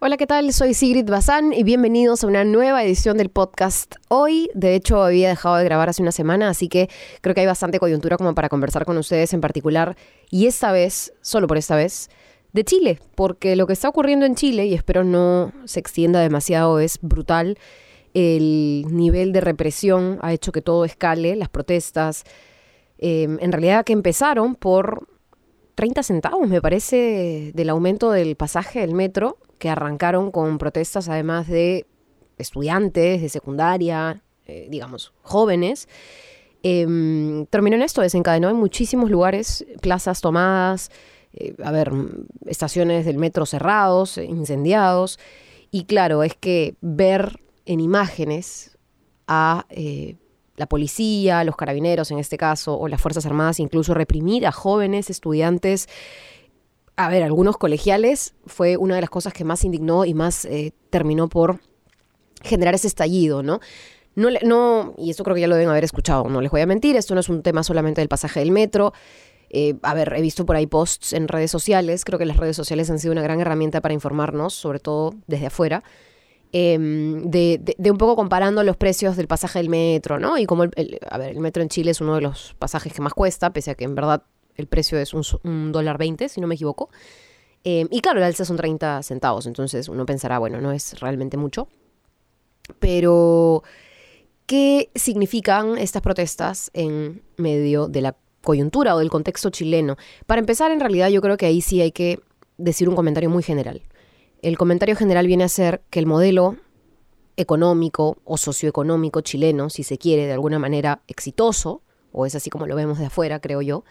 Hola, ¿qué tal? Soy Sigrid Bazán y bienvenidos a una nueva edición del podcast. Hoy, de hecho, había dejado de grabar hace una semana, así que creo que hay bastante coyuntura como para conversar con ustedes en particular. Y esta vez, solo por esta vez, de Chile, porque lo que está ocurriendo en Chile, y espero no se extienda demasiado, es brutal. El nivel de represión ha hecho que todo escale, las protestas, eh, en realidad que empezaron por 30 centavos, me parece, del aumento del pasaje del metro, que arrancaron con protestas además de estudiantes de secundaria, eh, digamos, jóvenes. Em, terminó en esto, desencadenó en muchísimos lugares, plazas tomadas, eh, a ver, estaciones del metro cerrados, incendiados. Y claro, es que ver en imágenes a eh, la policía, los carabineros en este caso, o las Fuerzas Armadas, incluso reprimir a jóvenes estudiantes. A ver, algunos colegiales fue una de las cosas que más indignó y más eh, terminó por generar ese estallido, ¿no? No, no, y esto creo que ya lo deben haber escuchado, no les voy a mentir, esto no es un tema solamente del pasaje del metro. Eh, a ver, he visto por ahí posts en redes sociales, creo que las redes sociales han sido una gran herramienta para informarnos, sobre todo desde afuera. Em, de, un poco comparando los precios del pasaje del metro, ¿no? Y como, el, a ver, el metro en Chile es uno de los pasajes que más cuesta, pese a que en verdad el precio es un, dólar veinte, si no me equivoco. Em, y claro, el alza son 30 centavos, entonces uno pensará, bueno, no es realmente mucho. Pero, ¿qué significan estas protestas en medio de la coyuntura o del contexto chileno? Para empezar, en realidad yo creo que ahí sí hay que decir un comentario muy general. El comentario general viene a ser que el modelo económico o socioeconómico chileno, si se quiere, de alguna manera exitoso, o es así como lo vemos de afuera, creo yo,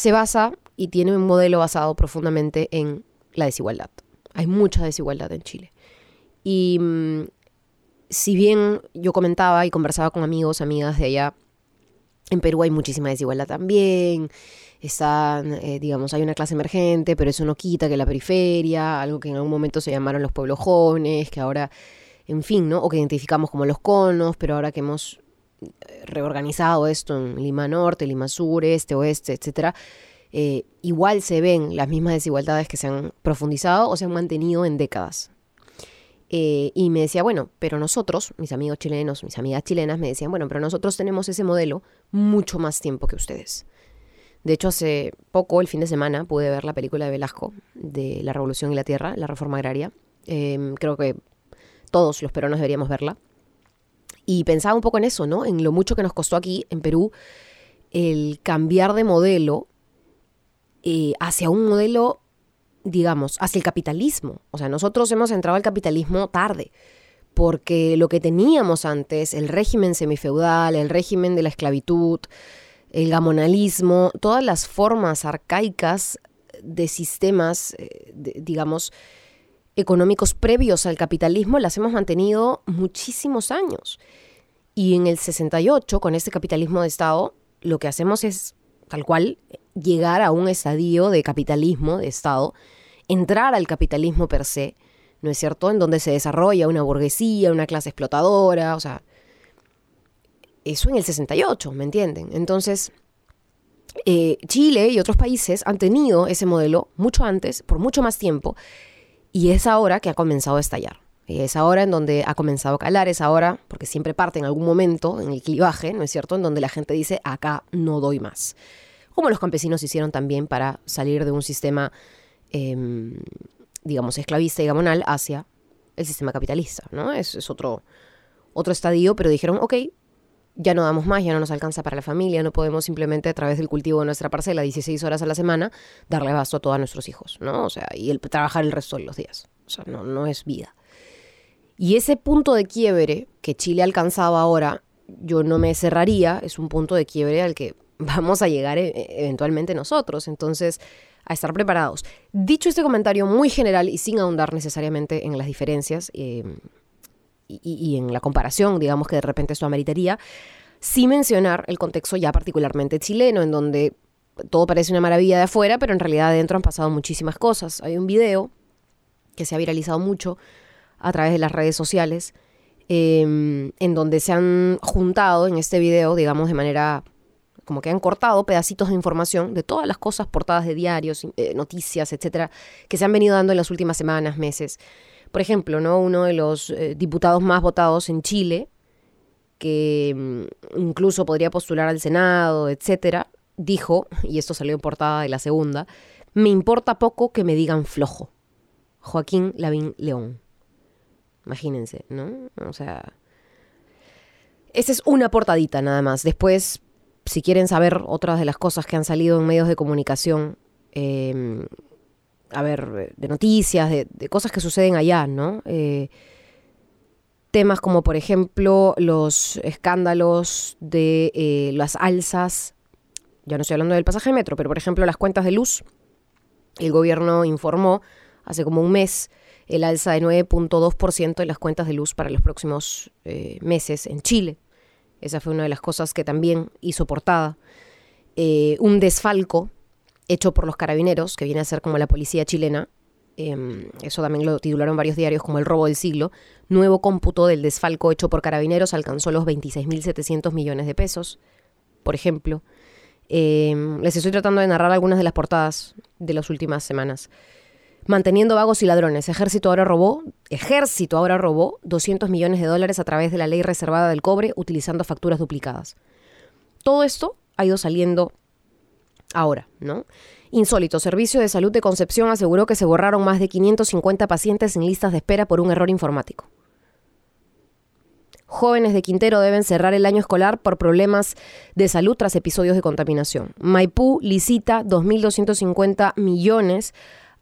se basa y tiene un modelo basado profundamente en la desigualdad. Hay mucha desigualdad en Chile. Y mm, si bien yo comentaba y conversaba con amigos, amigas de allá, en Perú hay muchísima desigualdad también, están, eh, digamos, hay una clase emergente, pero eso no quita que la periferia, algo que en algún momento se llamaron los pueblos jóvenes, que ahora, en fin, ¿no? O que identificamos como los conos, pero ahora que hemos reorganizado esto en Lima Norte, Lima Sur, Este, Oeste, etcétera, eh, igual se ven las mismas desigualdades que se han profundizado o se han mantenido en décadas. y me decía, bueno, pero nosotros, mis amigos chilenos, mis amigas chilenas, me decían, bueno, pero nosotros tenemos ese modelo mucho más tiempo que ustedes. De hecho, hace poco, el fin de semana, pude ver la película de Velasco, de La Revolución y la Tierra, la reforma agraria. Em, creo que todos los peruanos deberíamos verla. Y pensaba un poco en eso, ¿no? En lo mucho que nos costó aquí, en Perú, el cambiar de modelo eh, hacia un modelo, digamos, hacia el capitalismo. O sea, nosotros hemos entrado al capitalismo tarde, porque lo que teníamos antes, el régimen semifeudal, el régimen de la esclavitud, el gamonalismo, todas las formas arcaicas de sistemas, eh, digamos, económicos previos al capitalismo, las hemos mantenido muchísimos años. Y en el 68, con este capitalismo de Estado, lo que hacemos es, tal cual, llegar a un estadio de capitalismo de Estado, entrar al capitalismo per se, ¿no es cierto? En donde se desarrolla una burguesía, una clase explotadora, o sea, eso en el 68, ¿me entienden? Entonces, eh, Chile y otros países han tenido ese modelo mucho antes, por mucho más tiempo, y es ahora que ha comenzado a estallar. Es ahora en donde ha comenzado a calar, es ahora, porque siempre parte en algún momento, en el clivaje, ¿no es cierto?, en donde la gente dice, acá no doy más. Como los campesinos hicieron también para salir de un sistema, em, digamos, esclavista y gamonal hacia el sistema capitalista, ¿no? Es, otro, otro estadio, pero dijeron, ok, ya no damos más, ya no nos alcanza para la familia, no podemos simplemente a través del cultivo de nuestra parcela 16 horas a la semana darle abasto a todos nuestros hijos, ¿no? O sea, y el, trabajar el resto de los días. O sea, no, no es vida. Y ese punto de quiebre que Chile ha alcanzado ahora, yo no me cerraría, es un punto de quiebre al que vamos a llegar e, e, eventualmente nosotros. Entonces, a estar preparados. Dicho este comentario muy general y sin ahondar necesariamente en las diferencias, eh, y, en la comparación, digamos que de repente esto ameritaría, sí mencionar el contexto ya particularmente chileno, en donde todo parece una maravilla de afuera, pero en realidad adentro han pasado muchísimas cosas. Hay un video que se ha viralizado mucho a través de las redes sociales, em, en donde se han juntado en este video, digamos, de manera como que han cortado pedacitos de información de todas las cosas portadas de diarios, eh, noticias, etcétera, que se han venido dando en las últimas semanas, meses Por ejemplo, ¿no? uno de los eh, diputados más votados en Chile, que mm, incluso podría postular al Senado, etcétera, dijo, y esto salió en portada de la segunda, me importa poco que me digan flojo. Joaquín Lavín León. Imagínense, ¿no? O sea, esa es una portadita nada más. Después, si quieren saber otras de las cosas que han salido en medios de comunicación, em, a ver, de noticias, de, cosas que suceden allá, ¿no? Eh, temas como, por ejemplo, los escándalos de eh, las alzas, ya no estoy hablando del pasaje de metro, pero por ejemplo las cuentas de luz. El gobierno informó hace como un mes el alza de 9.2% en las cuentas de luz para los próximos eh, meses en Chile. Esa fue una de las cosas que también hizo portada. Un desfalco hecho por los carabineros, que viene a ser como la policía chilena. Em, eso también lo titularon varios diarios como el robo del siglo. Nuevo cómputo del desfalco hecho por carabineros alcanzó los 26.700 millones de pesos, por ejemplo. Em, les estoy tratando de narrar algunas de las portadas de las últimas semanas. Manteniendo vagos y ladrones. Ejército ahora robó, Ejército ahora robó 200 millones de dólares a través de la ley reservada del cobre utilizando facturas duplicadas. Todo esto ha ido saliendo ahora, ¿no? Insólito, Servicio de Salud de Concepción aseguró que se borraron más de 550 pacientes en listas de espera por un error informático. Jóvenes de Quintero deben cerrar el año escolar por problemas de salud tras episodios de contaminación. Maipú licita 2.250 millones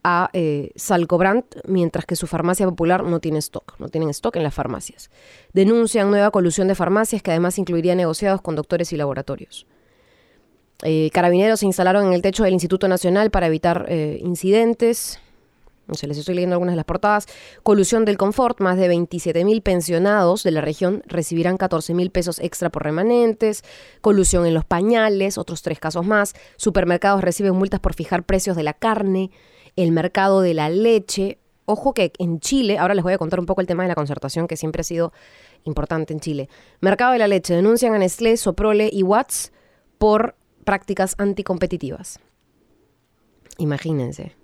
a eh, Salcobrand, mientras que su farmacia popular no tiene stock, no tienen stock en las farmacias. Denuncian nueva colusión de farmacias que además incluiría negociados con doctores y laboratorios. Eh, carabineros se instalaron en el techo del Instituto Nacional para evitar eh, incidentes. No sé, les estoy leyendo algunas de las portadas. Colusión del confort, más de 27 mil pensionados de la región recibirán 14 mil pesos extra por remanentes. Colusión en los pañales, otros tres casos más. Supermercados reciben multas por fijar precios de la carne. El mercado de la leche. Ojo que en Chile, ahora les voy a contar un poco el tema de la concertación que siempre ha sido importante en Chile. Mercado de la leche. Denuncian a Nestlé, Soprole y Watts por prácticas anticompetitivas. Imagínense.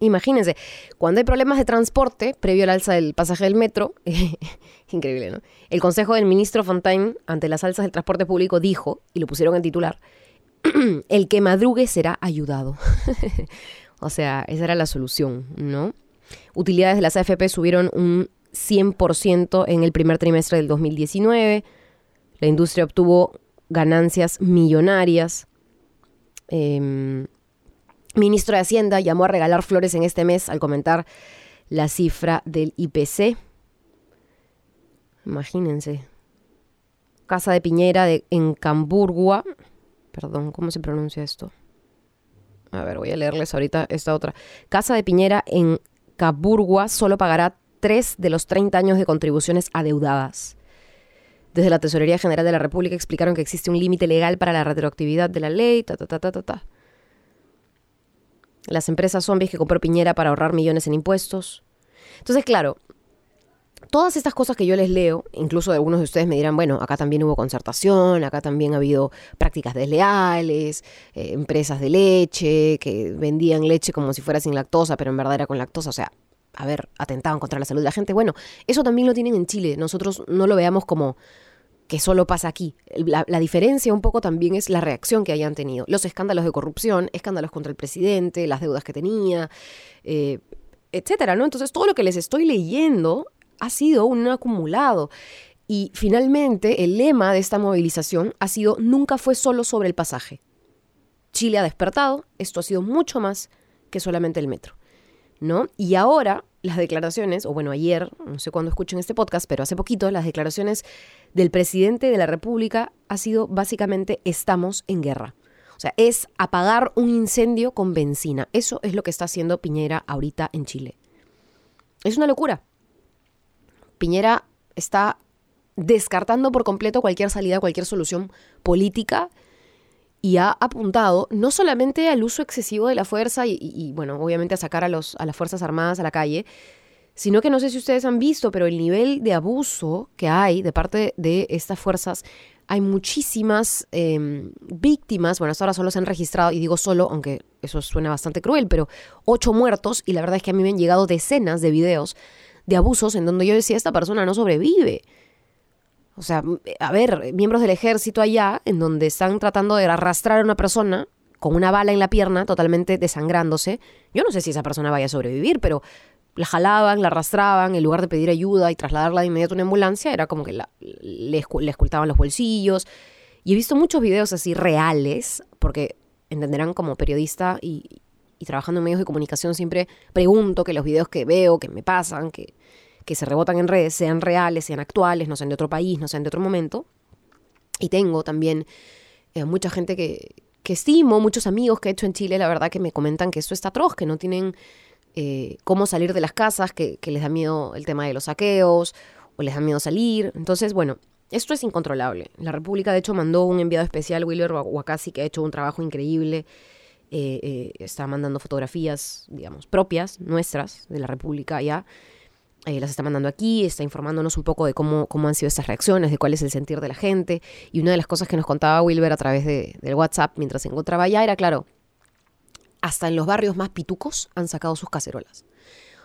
Imagínense, cuando hay problemas de transporte, previo al alza del pasaje del metro, increíble, ¿no? El consejo del ministro Fontaine, ante las alzas del transporte público, dijo, y lo pusieron en titular, el que madrugue será ayudado. o sea, esa era la solución, ¿no? Utilidades de las AFP subieron un 100% en el primer trimestre del 2019. La industria obtuvo ganancias millonarias. Eh, Ministro de Hacienda llamó a regalar flores en este mes al comentar la cifra del IPC. Imagínense. Casa de Piñera en Camburgua. Perdón, ¿cómo se pronuncia esto? A ver, voy a leerles ahorita esta otra. Casa de Piñera en Camburgua solo pagará tres de los 30 años de contribuciones adeudadas. Desde la Tesorería General de la República explicaron que existe un límite legal para la retroactividad de la ley. Ta, ta, ta, ta, ta las empresas zombies que compró Piñera para ahorrar millones en impuestos. Entonces, claro, todas estas cosas que yo les leo, incluso algunos de ustedes me dirán, bueno, acá también hubo concertación, acá también ha habido prácticas desleales, eh, empresas de leche que vendían leche como si fuera sin lactosa, pero en verdad era con lactosa, o sea, a ver, atentaban contra la salud de la gente. Bueno, eso también lo tienen en Chile, nosotros no lo veamos como que solo pasa aquí. La, diferencia un poco también es la reacción que hayan tenido. Los escándalos de corrupción, escándalos contra el presidente, las deudas que tenía, eh, etcétera, ¿no? Entonces, todo lo que les estoy leyendo ha sido un acumulado. Y finalmente, el lema de esta movilización ha sido nunca fue solo sobre el pasaje. Chile ha despertado, esto ha sido mucho más que solamente el metro, ¿no? Y ahora las declaraciones, o bueno, ayer, no sé cuándo escuchen este podcast, pero hace poquito, las declaraciones del presidente de la República ha sido básicamente estamos en guerra. O sea, es apagar un incendio con benzina. Eso es lo que está haciendo Piñera ahorita en Chile. Es una locura. Piñera está descartando por completo cualquier salida, cualquier solución política y ha apuntado no solamente al uso excesivo de la fuerza y, bueno, obviamente a sacar a, los, a las Fuerzas Armadas a la calle, sino que no sé si ustedes han visto, pero el nivel de abuso que hay de parte de estas fuerzas, hay muchísimas em, víctimas, bueno, hasta ahora solo se han registrado, y digo solo, aunque eso suena bastante cruel, pero ocho muertos, y la verdad es que a mí me han llegado decenas de videos de abusos en donde yo decía, esta persona no sobrevive. O sea, a ver, miembros del ejército allá, en donde están tratando de arrastrar a una persona con una bala en la pierna, totalmente desangrándose. Yo no sé si esa persona vaya a sobrevivir, pero la jalaban, la arrastraban, en lugar de pedir ayuda y trasladarla de inmediato a una ambulancia, era como que la, le, le escultaban los bolsillos. Y he visto muchos videos así reales, porque entenderán como periodista y, y trabajando en medios de comunicación siempre pregunto que los videos que veo, que me pasan, que, que se rebotan en redes, sean reales, sean actuales, no sean de otro país, no sean de otro momento. Y tengo también eh, mucha gente que, que estimo, muchos amigos que he hecho en Chile, la verdad que me comentan que esto está atroz, que no tienen eh, cómo salir de las casas, que, les da miedo el tema de los saqueos o les da miedo salir. Entonces, bueno, esto es incontrolable. La República, de hecho, mandó un enviado especial, Wilber Wakasi, que ha hecho un trabajo increíble. Eh, está mandando fotografías, digamos, propias, nuestras, de la República allá. Eh, las está mandando aquí, está informándonos un poco de cómo, cómo han sido estas reacciones, de cuál es el sentir de la gente. Y una de las cosas que nos contaba Wilber a través de, del WhatsApp mientras se encontraba allá era, claro, hasta en los barrios más pitucos han sacado sus cacerolas.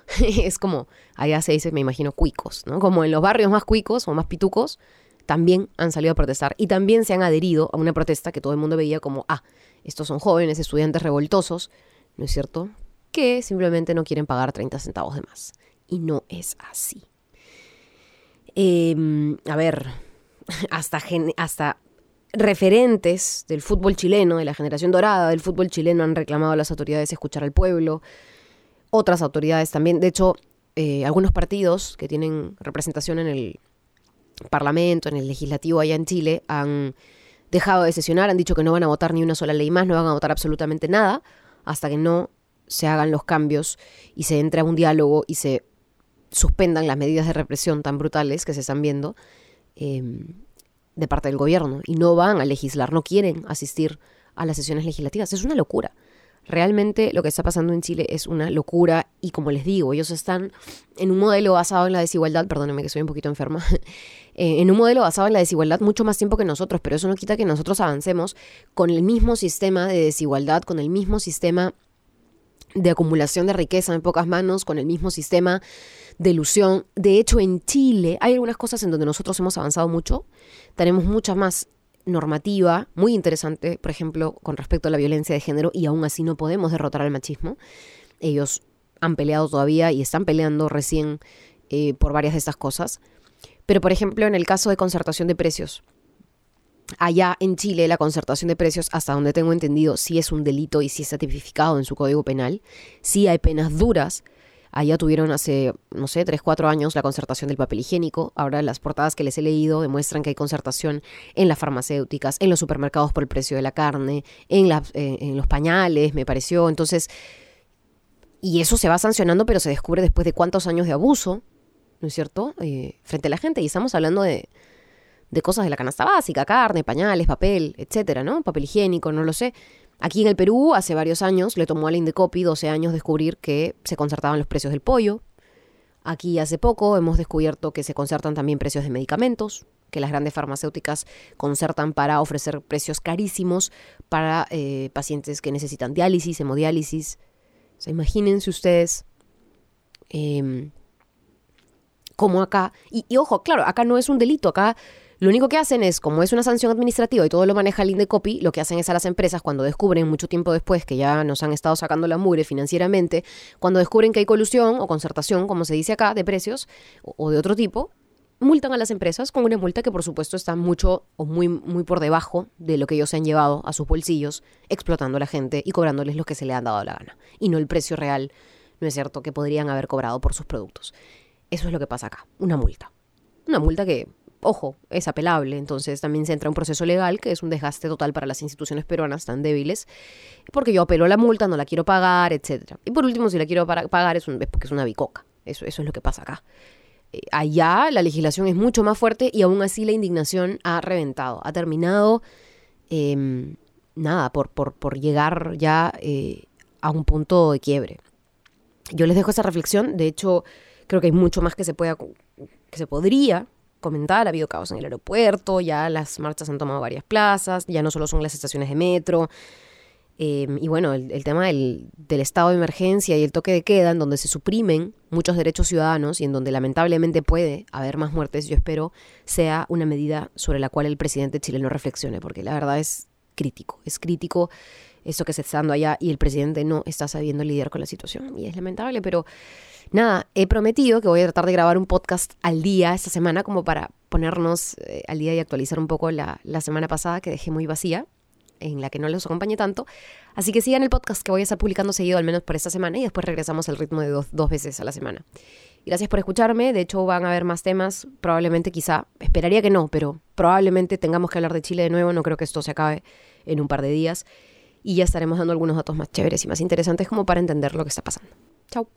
es como, allá se dice, me imagino, cuicos, ¿no? Como en los barrios más cuicos o más pitucos, también han salido a protestar y también se han adherido a una protesta que todo el mundo veía como, ah, estos son jóvenes estudiantes revoltosos, ¿no es cierto? Que simplemente no quieren pagar 30 centavos de más y no es así. Em, a ver, hasta, hasta referentes del fútbol chileno, de la generación dorada del fútbol chileno, han reclamado a las autoridades escuchar al pueblo. Otras autoridades también. De hecho, eh, algunos partidos que tienen representación en el Parlamento, en el legislativo allá en Chile, han dejado de sesionar, han dicho que no van a votar ni una sola ley más, no van a votar absolutamente nada, hasta que no se hagan los cambios y se entre a un diálogo y se suspendan las medidas de represión tan brutales que se están viendo em, de parte del gobierno y no van a legislar, no quieren asistir a las sesiones legislativas. Es una locura. Realmente lo que está pasando en Chile es una locura y como les digo, ellos están en un modelo basado en la desigualdad, perdónenme que soy un poquito enferma, eh, en un modelo basado en la desigualdad mucho más tiempo que nosotros, pero eso no quita que nosotros avancemos con el mismo sistema de desigualdad, con el mismo sistema de acumulación de riqueza en pocas manos, con el mismo sistema de ilusión. De hecho, en Chile hay algunas cosas en donde nosotros hemos avanzado mucho. Tenemos mucha más normativa, muy interesante, por ejemplo, con respecto a la violencia de género, y aún así no podemos derrotar al machismo. Ellos han peleado todavía y están peleando recién eh, por varias de estas cosas. Pero, por ejemplo, en el caso de concertación de precios, Allá en Chile la concertación de precios, hasta donde tengo entendido, sí es un delito y sí está tipificado en su código penal. Sí hay penas duras. Allá tuvieron hace, no sé, 3, 4 años la concertación del papel higiénico. Ahora las portadas que les he leído demuestran que hay concertación en las farmacéuticas, en los supermercados por el precio de la carne, en, eh, en los pañales, me pareció. Entonces, y eso se va sancionando, pero se descubre después de cuántos años de abuso, ¿no es cierto?, eh, frente a la gente. Y estamos hablando de de cosas de la canasta básica, carne, pañales, papel, etcétera, ¿no? Papel higiénico, no lo sé. Aquí en el Perú, hace varios años, le tomó a la Indecopi 12 años descubrir que se concertaban los precios del pollo. Aquí hace poco hemos descubierto que se concertan también precios de medicamentos, que las grandes farmacéuticas concertan para ofrecer precios carísimos para eh, pacientes que necesitan diálisis, hemodiálisis. O sea, imagínense ustedes eh, acá, y ojo, claro, acá no es un delito, acá lo único que hacen es, como es una sanción administrativa y todo lo maneja el Indecopi, lo que hacen es a las empresas cuando descubren mucho tiempo después que ya nos han estado sacando la mugre financieramente, cuando descubren que hay colusión o concertación, como se dice acá, de precios o, de otro tipo, multan a las empresas con una multa que por supuesto está mucho o muy, muy por debajo de lo que ellos se han llevado a sus bolsillos, explotando a la gente y cobrándoles lo que se le han dado la gana, y no el precio real, ¿no es cierto?, que podrían haber cobrado por sus productos. Eso es lo que pasa acá, una multa. Una multa que ojo, es apelable, entonces también se entra un proceso legal que es un desgaste total para las instituciones peruanas tan débiles, porque yo apelo a la multa, no la quiero pagar, etc. Y por último, si la quiero pagar es, un, porque es una bicoca, eso, es lo que pasa acá. Eh, allá la legislación es mucho más fuerte y aún así la indignación ha reventado, ha terminado, em, nada, por, llegar ya eh, a un punto de quiebre. Yo les dejo esa reflexión, de hecho creo que hay mucho más que se, pueda, que se podría comentar, ha habido caos en el aeropuerto, ya las marchas han tomado varias plazas, ya no solo son las estaciones de metro. Em, y bueno, el, tema del, estado de emergencia y el toque de queda, en donde se suprimen muchos derechos ciudadanos y en donde lamentablemente puede haber más muertes, yo espero sea una medida sobre la cual el presidente chileno reflexione, porque la verdad es crítico, es crítico eso que se está dando allá y el presidente no está sabiendo lidiar con la situación. Y es lamentable, pero nada, he prometido que voy a tratar de grabar un podcast al día esta semana como para ponernos eh, al día y actualizar un poco la, la semana pasada que dejé muy vacía en la que no les acompañe tanto. Así que sigan el podcast que voy a estar publicando seguido, al menos por esta semana, y después regresamos al ritmo de dos, dos veces a la semana. Gracias por escucharme. De hecho, van a haber más temas. Probablemente, quizá, esperaría que no, pero probablemente tengamos que hablar de Chile de nuevo. No creo que esto se acabe en un par de días. Y ya estaremos dando algunos datos más chéveres y más interesantes como para entender lo que está pasando. Chao.